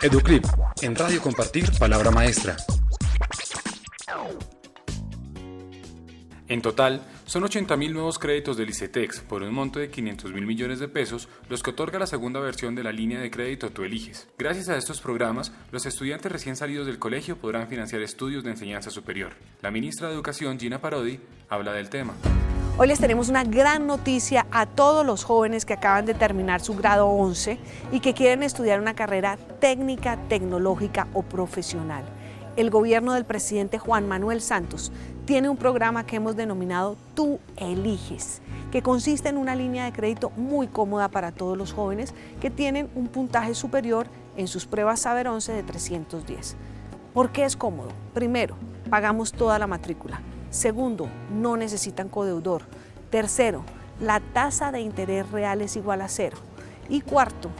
Educlip, en Radio Compartir, Palabra Maestra. En total, son 80.000 nuevos créditos del ICETEX por un monto de 500 mil millones de pesos los que otorga la segunda versión de la línea de crédito Tú Eliges. Gracias a estos programas, los estudiantes recién salidos del colegio podrán financiar estudios de enseñanza superior. La ministra de Educación, Gina Parodi, habla del tema. Hoy les tenemos una gran noticia a todos los jóvenes que acaban de terminar su grado 11 y que quieren estudiar una carrera técnica, tecnológica o profesional. El gobierno del presidente Juan Manuel Santos tiene un programa que hemos denominado Tú eliges, que consiste en una línea de crédito muy cómoda para todos los jóvenes que tienen un puntaje superior en sus pruebas Saber 11 de 310. ¿Por qué es cómodo? Primero, pagamos toda la matrícula. Segundo, no necesitan codeudor. Tercero, la tasa de interés real es igual a cero. Y cuarto,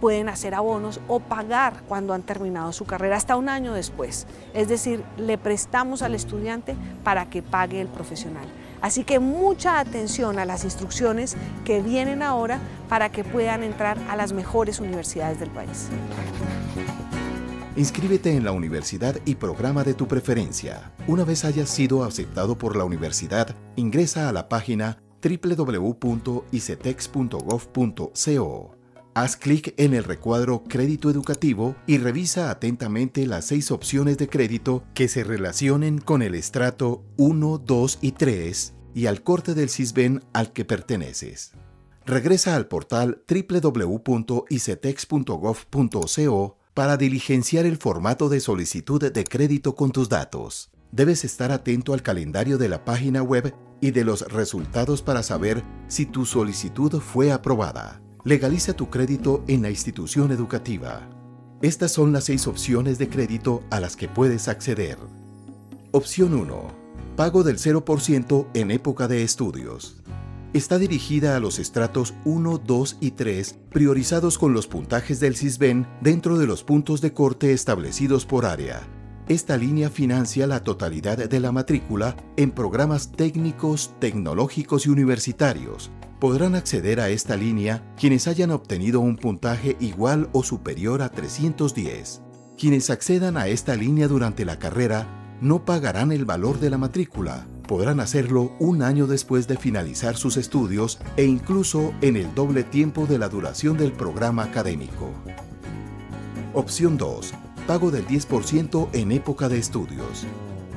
pueden hacer abonos o pagar cuando han terminado su carrera hasta un año después. Es decir, le prestamos al estudiante para que pague el profesional. Así que mucha atención a las instrucciones que vienen ahora para que puedan entrar a las mejores universidades del país. Inscríbete en la universidad y programa de tu preferencia. Una vez hayas sido aceptado por la universidad, ingresa a la página www.icetex.gov.co Haz clic en el recuadro Crédito Educativo y revisa atentamente las seis opciones de crédito que se relacionen con el estrato 1, 2 y 3 y al corte del CISBEN al que perteneces. Regresa al portal www.icetex.gov.co para diligenciar el formato de solicitud de crédito con tus datos. Debes estar atento al calendario de la página web y de los resultados para saber si tu solicitud fue aprobada. Legaliza tu crédito en la institución educativa. Estas son las seis opciones de crédito a las que puedes acceder. Opción 1. Pago del 0% en época de estudios. Está dirigida a los estratos 1, 2 y 3, priorizados con los puntajes del CISBEN dentro de los puntos de corte establecidos por área. Esta línea financia la totalidad de la matrícula en programas técnicos, tecnológicos y universitarios, podrán acceder a esta línea quienes hayan obtenido un puntaje igual o superior a 310. Quienes accedan a esta línea durante la carrera no pagarán el valor de la matrícula, podrán hacerlo un año después de finalizar sus estudios e incluso en el doble tiempo de la duración del programa académico. Opción 2. Pago del 10% en época de estudios.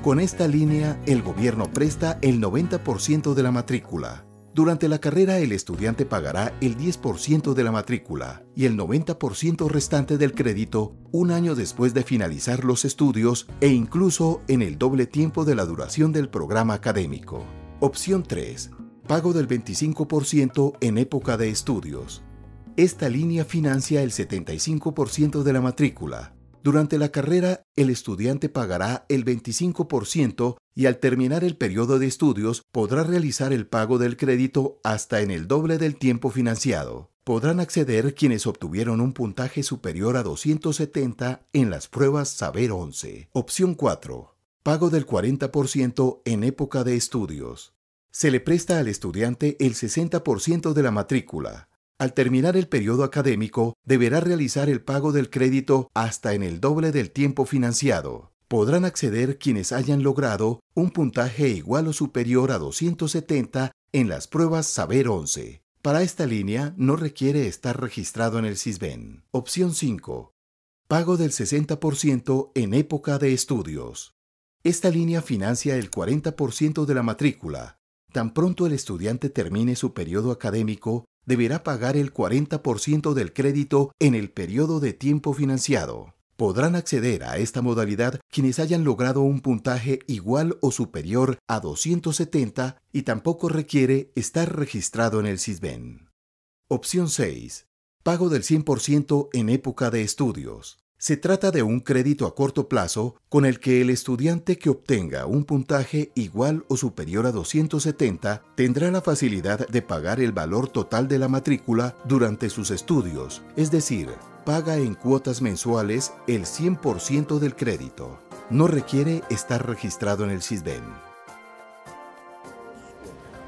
Con esta línea, el gobierno presta el 90% de la matrícula. Durante la carrera el estudiante pagará el 10% de la matrícula y el 90% restante del crédito un año después de finalizar los estudios e incluso en el doble tiempo de la duración del programa académico. Opción 3. Pago del 25% en época de estudios. Esta línea financia el 75% de la matrícula durante la carrera, el estudiante pagará el 25% y al terminar el periodo de estudios podrá realizar el pago del crédito hasta en el doble del tiempo financiado. Podrán acceder quienes obtuvieron un puntaje superior a 270 en las pruebas Saber 11. Opción 4. Pago del 40% en época de estudios. Se le presta al estudiante el 60% de la matrícula. Al terminar el periodo académico, deberá realizar el pago del crédito hasta en el doble del tiempo financiado. Podrán acceder quienes hayan logrado un puntaje igual o superior a 270 en las pruebas Saber 11. Para esta línea no requiere estar registrado en el CISBEN. Opción 5. Pago del 60% en época de estudios. Esta línea financia el 40% de la matrícula. Tan pronto el estudiante termine su periodo académico, deberá pagar el 40% del crédito en el periodo de tiempo financiado. Podrán acceder a esta modalidad quienes hayan logrado un puntaje igual o superior a 270 y tampoco requiere estar registrado en el CISBEN. Opción 6. Pago del 100% en época de estudios. Se trata de un crédito a corto plazo con el que el estudiante que obtenga un puntaje igual o superior a 270 tendrá la facilidad de pagar el valor total de la matrícula durante sus estudios, es decir, paga en cuotas mensuales el 100% del crédito. No requiere estar registrado en el CISBEN.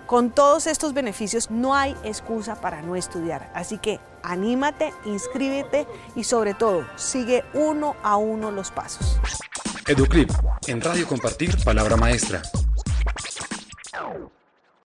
Con todos estos beneficios no hay excusa para no estudiar. Así que anímate, inscríbete y sobre todo sigue uno a uno los pasos. Educlip, en Radio Compartir, Palabra Maestra.